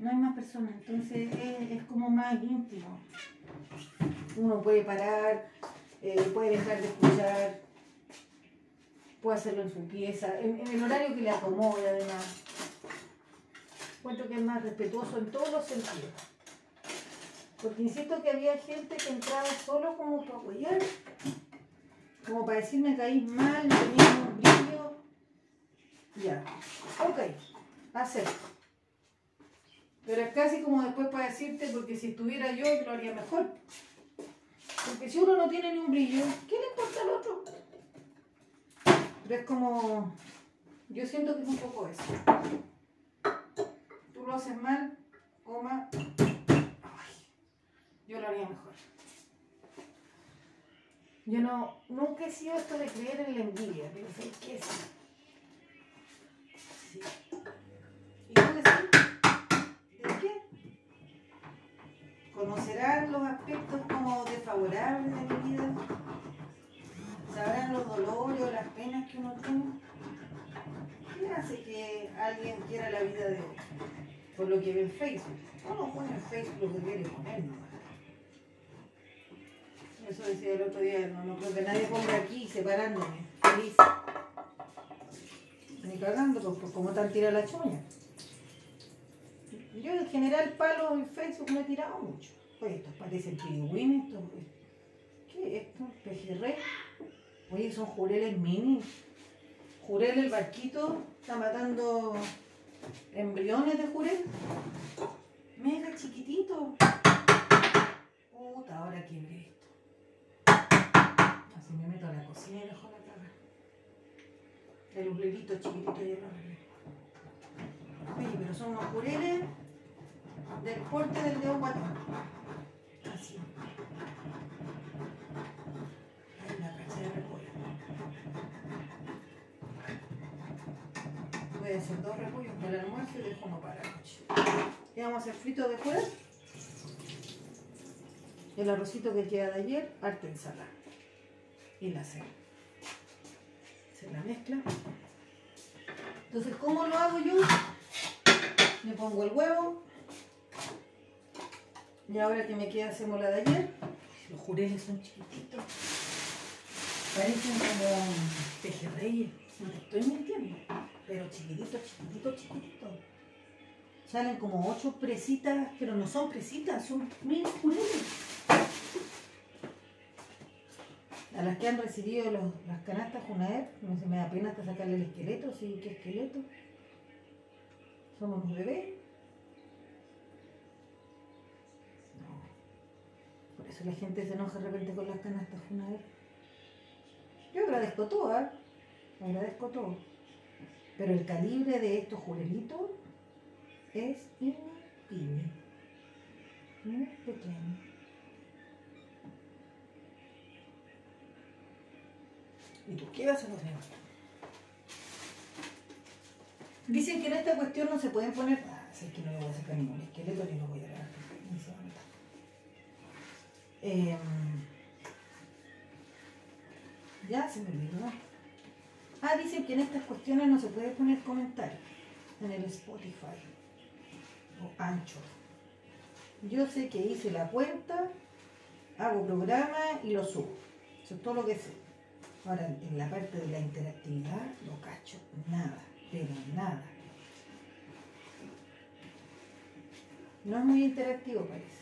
No hay más personas. Entonces es, como más íntimo. Uno puede parar, eh, puede dejar de escuchar, puede hacerlo en su pieza, en el horario que le acomode además. Encuentro que es más respetuoso en todos los sentidos. Porque insisto que había gente que entraba solo como para apoyar, como para decirme que caí mal, no tenía un brillo. Ya, ok, acepto. Pero es casi como después para decirte, porque si estuviera yo, lo haría mejor. Porque si uno no tiene ni un brillo, ¿qué le importa al otro? Pero es como. Yo siento que es un poco eso. Tú lo haces mal, coma. Ay, yo lo haría mejor. Yo no, nunca he sido esto de creer en la envidia, pero sé que sí. ¿Y tú decís? ¿De qué? ¿Conocerán los aspectos como desfavorables de mi vida? ¿Sabrán los dolores o las penas que uno tiene? ¿Qué hace que alguien quiera la vida de otro? Por lo que ve en Facebook. Uno pone en Facebook lo que quiere poner nomás. Eso decía el otro día, no, no creo que nadie ponga aquí separándome, feliz. Ni cagando, pues, pues, como tan tira la choña. Yo en general palo en Facebook me he tirado mucho. Oye, estos parecen pingüinos, estos. ¿Qué es esto? Pejerrey. Oye, son jureles mini. Jurel el barquito está matando embriones de jurel. Mega chiquitito. Puta, ahora quién ve esto. Así me meto a la cocina y dejo la caga. El ublelito chiquitito lo arreglé. Oye, pero son unos jureles del porte del dedo guatón. Así. Ay, la cacha de repollo. Voy a hacer dos repollos para el almuerzo y dejo uno para la noche. Y vamos a hacer frito de fuera. El arrocito que queda de ayer, harta ensalada. Y la cena. Se la mezcla. Entonces, ¿cómo lo hago yo? Le pongo el huevo. Y ahora que me queda hacemos la de ayer. Los jureles son chiquititos. Parecen como pejerreyes. No te estoy mintiendo. Pero chiquititos, chiquititos, chiquititos. Salen como ocho presitas, pero no son presitas, son mil. A las que han recibido los- las canastas Junaer, no se me da pena hasta sacarle el esqueleto, sí, ¿qué esqueleto? Son unos bebés. No. Por eso la gente se enoja de repente con las canastas Junaer. Yo agradezco todo, ¿ah? Agradezco todo. Pero el calibre de estos jurelitos es impime. Muy pequeño. ¿Y tú qué vas a hacer? Dicen que en esta cuestión no se pueden poner. Ah, sé que no le voy a sacar ningún esqueleto ni lo voy a dar. Em, ya se me olvidó. Ah, dicen que en estas cuestiones no se puede poner comentarios en el Spotify o Anchor. Yo sé que hice la cuenta, hago programa y lo subo. Eso es todo lo que sé. Ahora, en la parte de la interactividad, no cacho nada, pero nada. No es muy interactivo, parece.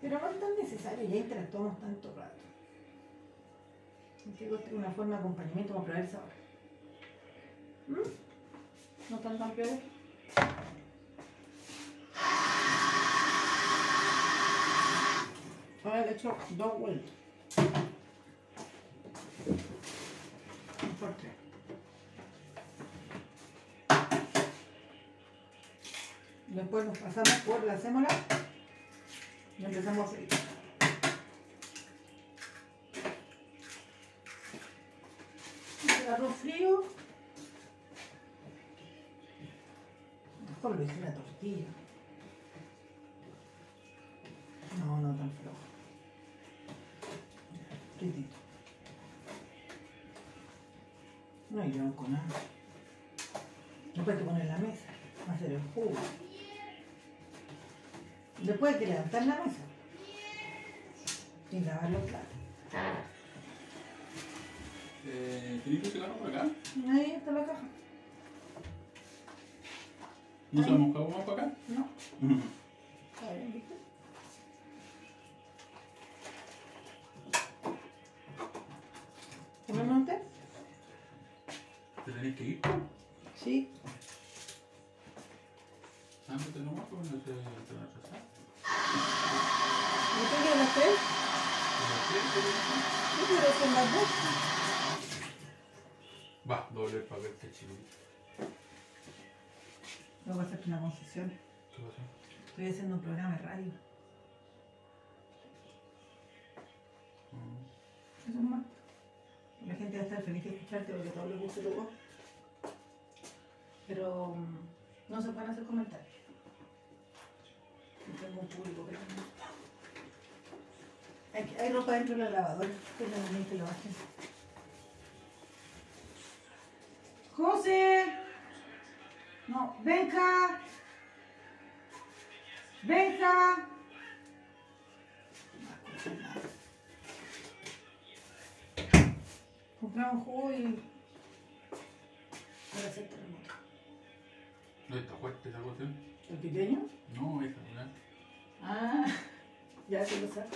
Pero no es tan necesario, ya interactuamos tanto rato. Digo, es una forma de acompañamiento para probar esa hora. ¿Mm? ¿No están tan peores? Ahora le echo dos vueltas. Por tres. Después nos pasamos por la sémola y empezamos a freír. El arroz frío. Lo hice una tortilla. No, no tan flojo. Fritito. No hay con nada. Después hay que poner la mesa, hacer el jugo. Después hay que levantar la mesa y lavar los platos. Eh, ¿Tenéis que cigarro por acá? Ahí está la caja. ¿No se ha mojado más para acá? No, está bien, ¿viste? ¿Comemos un té? ¿Te tenéis que ir? Sí. Ah, no te pues no te a atrasar. ¿Y tú quieres las tres? Pero Sí, pero son las dos. Va, doble el papel que chido. Lo voy a hacer una concesión. ¿Qué pasó? Estoy haciendo un programa de radio. Mm. Eso nomás. La gente va a estar feliz de escucharte porque a todos les gusta tu voz. Pero mm, no se pueden hacer comentarios. Y tengo un público que no. Hay, hay ropa dentro de la lavadora. Que la niña que lo bajen. ¡José! No, escuchan nada. Compramos jugo y. Para hacer terremoto. ¿No está fuerte esa cuestión? ¿El pequeño? No, esa, ¿verdad? Ah, ya se lo sabe.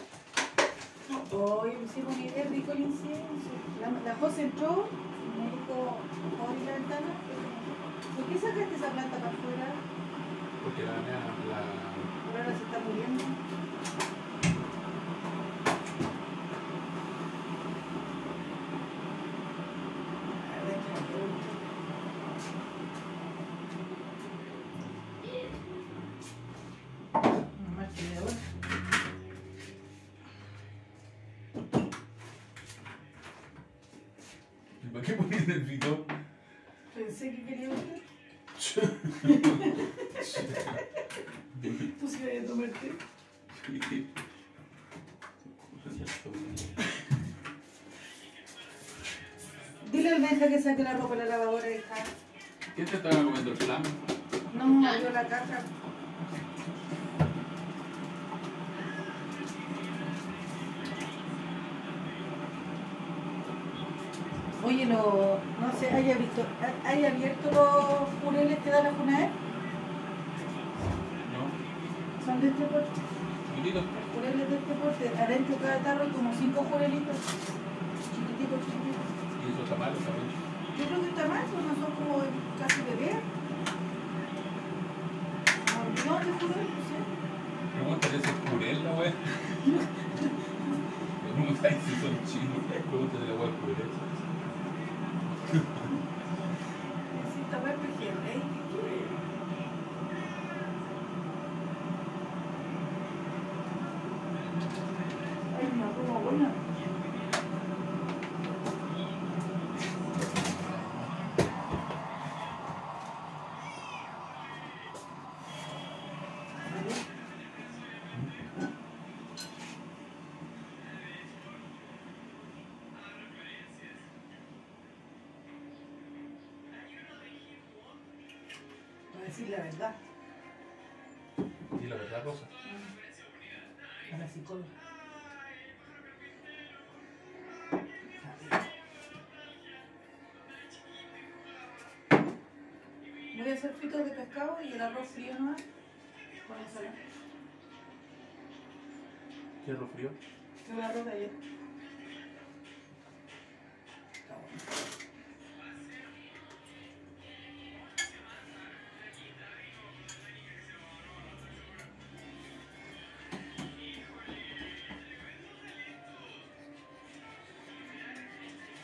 Hoy hicimos una idea rico el incienso. La, la José entró y me dijo, ¿puedo la ventana? ¿Por qué sacaste esa planta para afuera? Porque la mía, la. Por ahora se está muriendo. A ver, que me pregunte. Una marcha de ahora. ¿Y para qué pones el bidón? Pensé que quería usted. Tú Dile al Benja que saque la ropa de la lavadora, hija. ¿Quién te estaba comiendo el flan? No, abrió la caja. Oye, lo, no sé, ¿haya, visto, ¿haya abierto los jureles que da la FUNAER? Son de este porte. Chiquitito. Los jureles de este porte. Adentro cada tarro hay como cinco jurelitos. Chiquititos, chiquititos. Y eso está mal, ¿sabes? Yo creo que está mal, pues no son como casi bebés. No, te juro, no sé. Pregúntale si es purel la wea. Pregúntale si son chinos. Pregúntale la wea purel. Necesita ver PGM, ¿eh? Ay, una toma buena. ¿Vale? Voy a decir la verdad Y la verdad, Rosa. a la psicóloga. Voy a hacer fritos de pescado y el arroz frío nomás con ensalada. ¿Qué arroz frío? El arroz de ayer.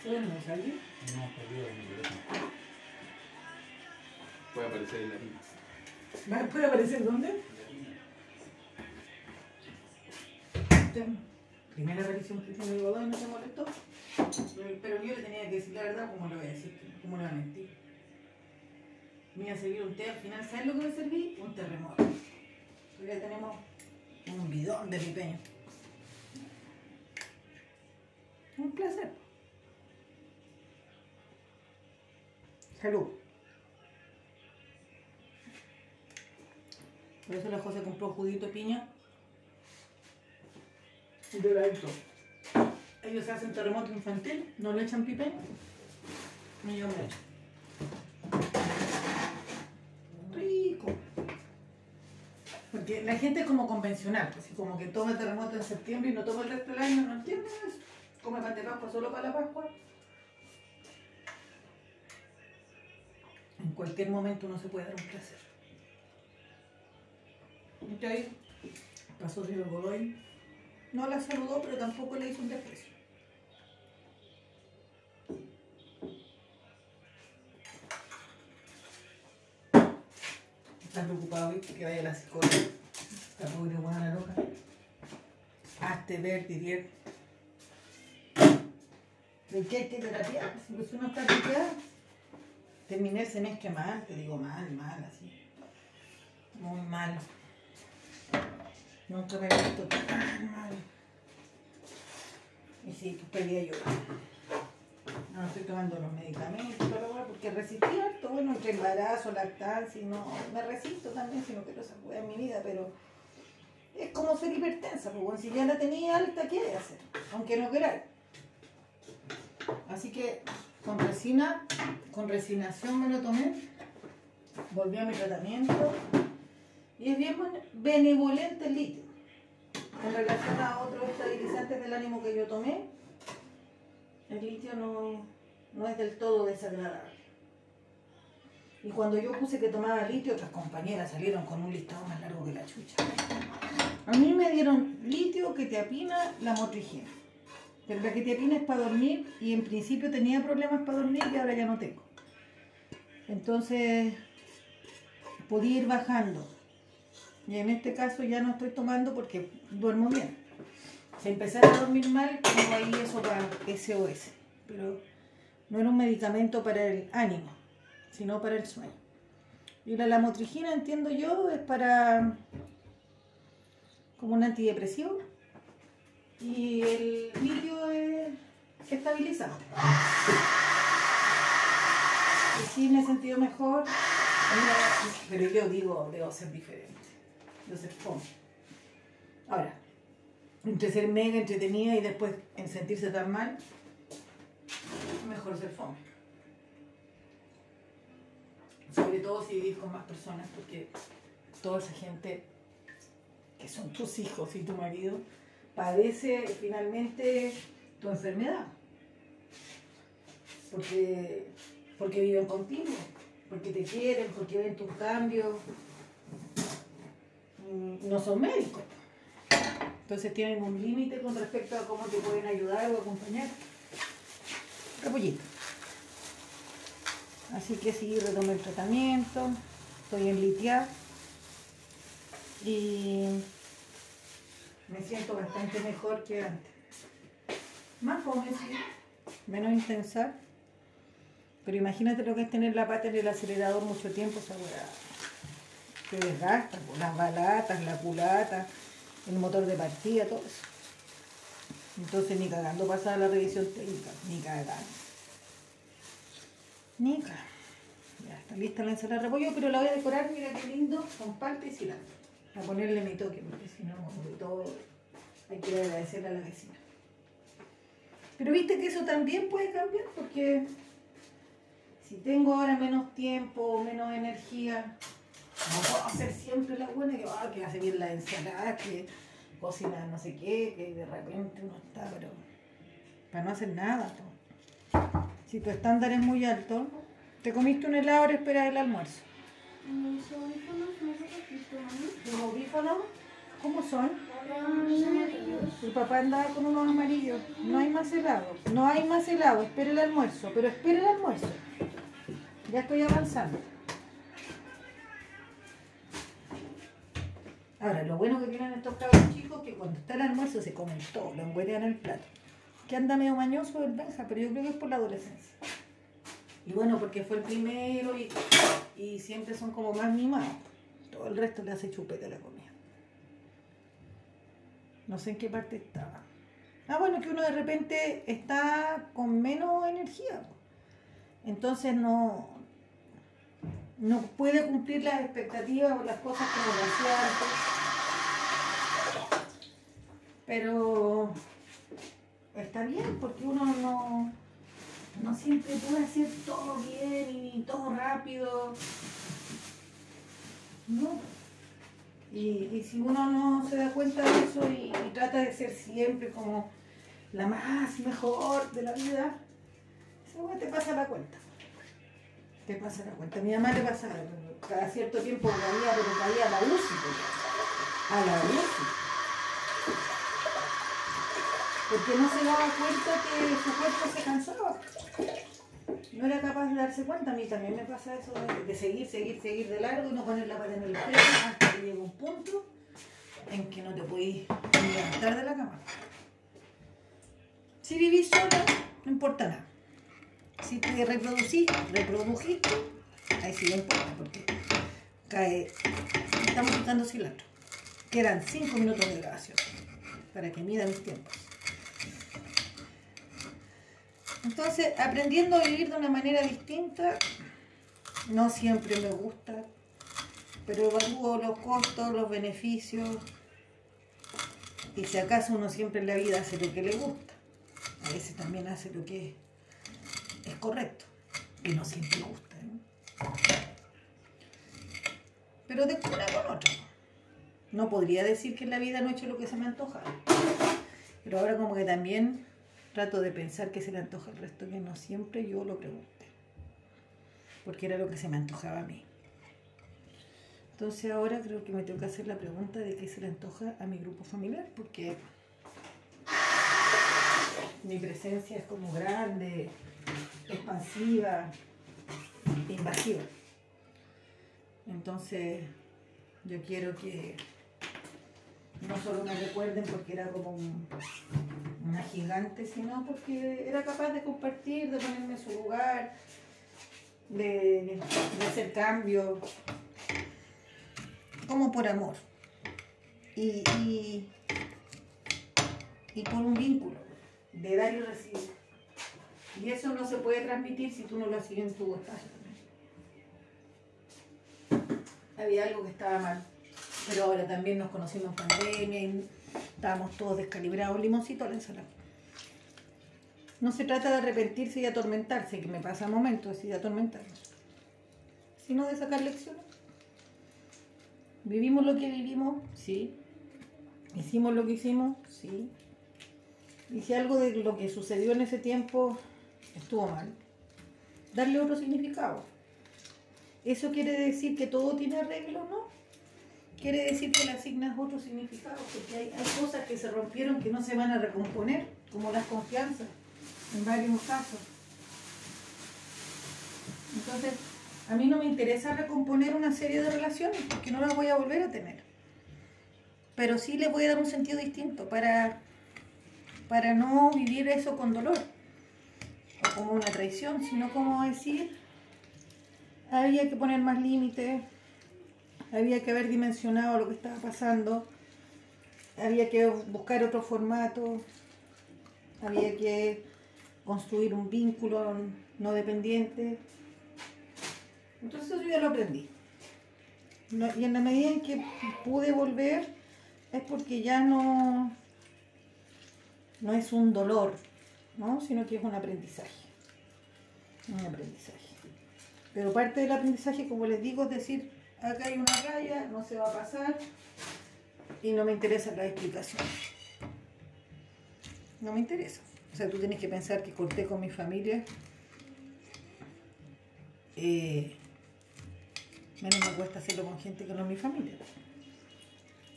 ¿Sí, no salió? No, perdido de mi teléfono. Puede aparecer en la línea. ¿Va- ¿Puede aparecer dónde? Primera revisión que tiene el Godoy, ¿no te molestó? Pero, yo le tenía que decir la verdad, ¿cómo le voy a decir? ¿Cómo le voy a mentir? Me iba a servir un té al final, ¿sabes lo que me serví? Un terremoto. Ya tenemos un bidón de pipeño. Un placer. Salud. Por eso la José compró juguito de piña. Y doradito. Ellos hacen terremoto infantil, no le echan pipeño. Y yo me echo. Rico. Porque la gente es como convencional, así como que toma terremoto en septiembre y no toma el resto del año, no entienden eso. Come pan de Pascua solo para la Pascua. Cualquier momento uno se puede dar un placer. ¿Viste ahí? Pasó señor Godoy. No la saludó, pero tampoco le hizo un desprecio. Está preocupado, ¿viste? Que vaya la psicóloga. La pobre buena loca. Hazte ver, Didier. ¿De qué hay que terapiar? Si uno está terapiado. Terminé el semestre mal, te digo mal, mal, así. Muy mal. Nunca me he visto tan mal. Y sí, pues pedía llorar. No estoy tomando los medicamentos, porque resistí harto, bueno, entre embarazo, lactancia, no, me resisto también si no quiero esa en mi vida, pero es como ser hipertensa, pues bueno, si ya la tenía alta, ¿qué hay que hacer? Aunque no queráis. Así que con resina, con resignación me lo tomé, volví a mi tratamiento y es bien bene- benevolente el litio. En relación a otros estabilizantes del ánimo que yo tomé, el litio no, no es del todo desagradable. Y cuando yo puse que tomaba litio, otras compañeras salieron con un listado más largo que la chucha. A mí me dieron litio que te apina la motrigina. Pero la que te apina es para dormir y en principio tenía problemas para dormir y ahora ya no tengo. Entonces, podía ir bajando. Y en este caso ya no estoy tomando porque duermo bien. Si empezara a dormir mal, tengo ahí eso para SOS. Pero no era un medicamento para el ánimo, sino para el sueño. Y la lamotrigina, entiendo yo, es para como un antidepresivo. Y el litio es estabilizado. Y sí me he sentido mejor, pero yo digo, debo ser diferente, debo ser fome. Ahora, entre ser mega entretenida y después en sentirse tan mal, mejor ser fome. Sobre todo si vivís con más personas, porque toda esa gente que son tus hijos y tu marido, padece finalmente tu enfermedad. Porque, porque viven contigo, porque te quieren, porque ven tus cambios. Mm, No son médicos. Entonces tienen un límite con respecto a cómo te pueden ayudar o acompañar. Capullito. Así que sí, retomé el tratamiento, estoy en litiar y me siento bastante mejor que antes. Más joven, menos intensa. Pero imagínate lo que es tener la pata en el acelerador mucho tiempo, esa. Te desgasta, pues, las balatas, la culata, el motor de partida, todo eso. Entonces ni cagando pasada la revisión técnica, ni cagando. Ni cagando. Ya está lista la ensalada de repollo, pero la voy a decorar, mira qué lindo, con palta y cilantro. A ponerle mi toque, porque si no, de todo hay que agradecerle a la vecina. Pero viste que eso también puede cambiar, porque si tengo ahora menos tiempo, menos energía, no puedo hacer siempre la buena que, ah, que hace bien la ensalada, que cocina no sé qué, que de repente uno está, pero para no hacer nada. Si tu estándar es muy alto, te comiste un helado, ahora esperas el almuerzo. Mis audífonos no ¿no? ¿Los audífonos? ¿Cómo son? El papá andaba con unos amarillos. No hay más helado. No hay más helado. Espera el almuerzo. Pero espera el almuerzo. Ya estoy avanzando. Ahora, lo bueno que tienen estos cabros chicos es que cuando está el almuerzo se comen todo, lo engüetean en el plato. Que anda medio mañoso el Benja, pero yo creo que es por la adolescencia. Y bueno, porque fue el primero y, y siempre son como más mimados. Todo el resto le hace chupete a la comida. No sé en qué parte estaba. Ah, bueno, que uno de repente está con menos energía. Entonces no, no puede cumplir las expectativas o las cosas como lo hacía. Pero está bien porque uno no, no siempre puede hacer todo bien y todo rápido. No. Y, y si uno no se da cuenta de eso y, trata de ser siempre como la más mejor de la vida, esa weá te pasa la cuenta. Te pasa la cuenta. Mi mamá le pasa cada cierto tiempo caía, pero caía a la UCI. A la UCI. Porque no se daba cuenta que su cuerpo se cansaba. No era capaz de darse cuenta. A mí también me pasa eso de, seguir, seguir, seguir de largo y no poner la pata en el freno hasta que llega un punto en que no te ni levantar de la cama. Si vivís sola, no importa nada. Si te reproducís, reprodujiste, ahí sí no importa porque cae. Estamos quitando cilantro. Quedan 5 minutos de grabación para que mida mis tiempos. Entonces, aprendiendo a vivir de una manera distinta, no siempre me gusta, pero evalúo los costos, los beneficios, y si acaso uno siempre en la vida hace lo que le gusta, a veces también hace lo que es correcto, que no siempre gusta. ¿eh? Pero de una con otra. No podría decir que en la vida no he hecho lo que se me antoja. Pero ahora como que también trato de pensar que se le antoja el resto, que no siempre yo lo pregunte. Porque era lo que se me antojaba a mí. Entonces ahora creo que me tengo que hacer la pregunta de qué se le antoja a mi grupo familiar, porque mi presencia es como grande, expansiva, invasiva. Entonces yo quiero que no solo me recuerden porque era como un- una gigante, sino porque era capaz de compartir, de ponerme en su lugar, de, hacer cambios, como por amor. Y, y, por un vínculo, de dar y recibir. Y eso no se puede transmitir si tú no lo haces en tu espacio. Había algo que estaba mal. Pero ahora también nos conocimos en pandemia estábamos todos descalibrados. Limoncito a la ensalada. No se trata de arrepentirse y atormentarse, que me pasa momentos así de atormentarme, sino de sacar lecciones. ¿Vivimos lo que vivimos? Sí. ¿Hicimos lo que hicimos? Sí. Y si algo de lo que sucedió en ese tiempo estuvo mal, darle otro significado. ¿Eso quiere decir que todo tiene arreglo? No. Quiere decir que le asignas otro significado, porque hay, cosas que se rompieron que no se van a recomponer, como las confianzas, en varios casos. Entonces, a mí no me interesa recomponer una serie de relaciones, porque no las voy a volver a tener. Pero sí le voy a dar un sentido distinto para, para no vivir eso con dolor, o como una traición, sino como decir, había que poner más límites, había que haber dimensionado lo que estaba pasando, había que buscar otro formato, había que construir un vínculo no dependiente. Entonces yo ya lo aprendí. Y en la medida en que pude volver es porque ya no, no es un dolor, ¿no? sino que es un aprendizaje. Un aprendizaje. Pero parte del aprendizaje, como les digo, es decir, acá hay una raya, no se va a pasar y no me interesan las explicaciones. No me interesa. O sea, tú tienes que pensar que corté con mi familia. eh, menos me cuesta hacerlo con gente que no es mi familia.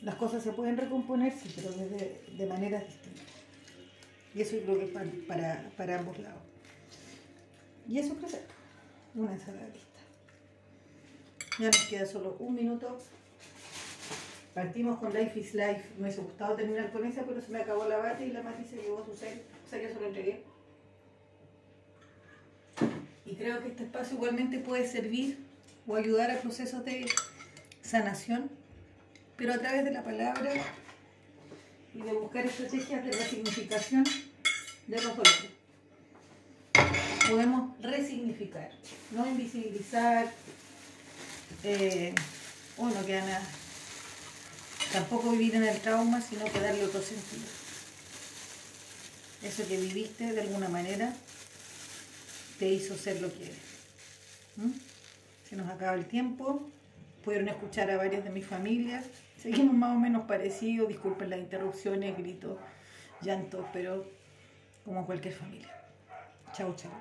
Las cosas se pueden recomponer, sí, pero desde, de maneras distintas. Y eso yo creo que es para, para, para ambos lados. Y eso es crecer. Una ensalada. Ya nos queda solo un minuto. Partimos con Life is Life. Me hubiese gustado terminar con esa, pero se me acabó la bata y la Mati se llevó su cel. O sea, yo se lo entregué. Y creo que este espacio igualmente puede servir o ayudar a procesos de sanación, pero a través de la palabra y de buscar estrategias de resignificación de los dolores. Podemos resignificar, no invisibilizar, eh, no queda nada. Tampoco vivir en el trauma, sino que darle otro sentido. Eso que viviste de alguna manera te hizo ser lo que eres. ¿Mm? Se nos acaba el tiempo. Pudieron escuchar a varias de mis familias. Seguimos más o menos parecidos. Disculpen las interrupciones, gritos, llantos, pero como cualquier familia. Chau, chau.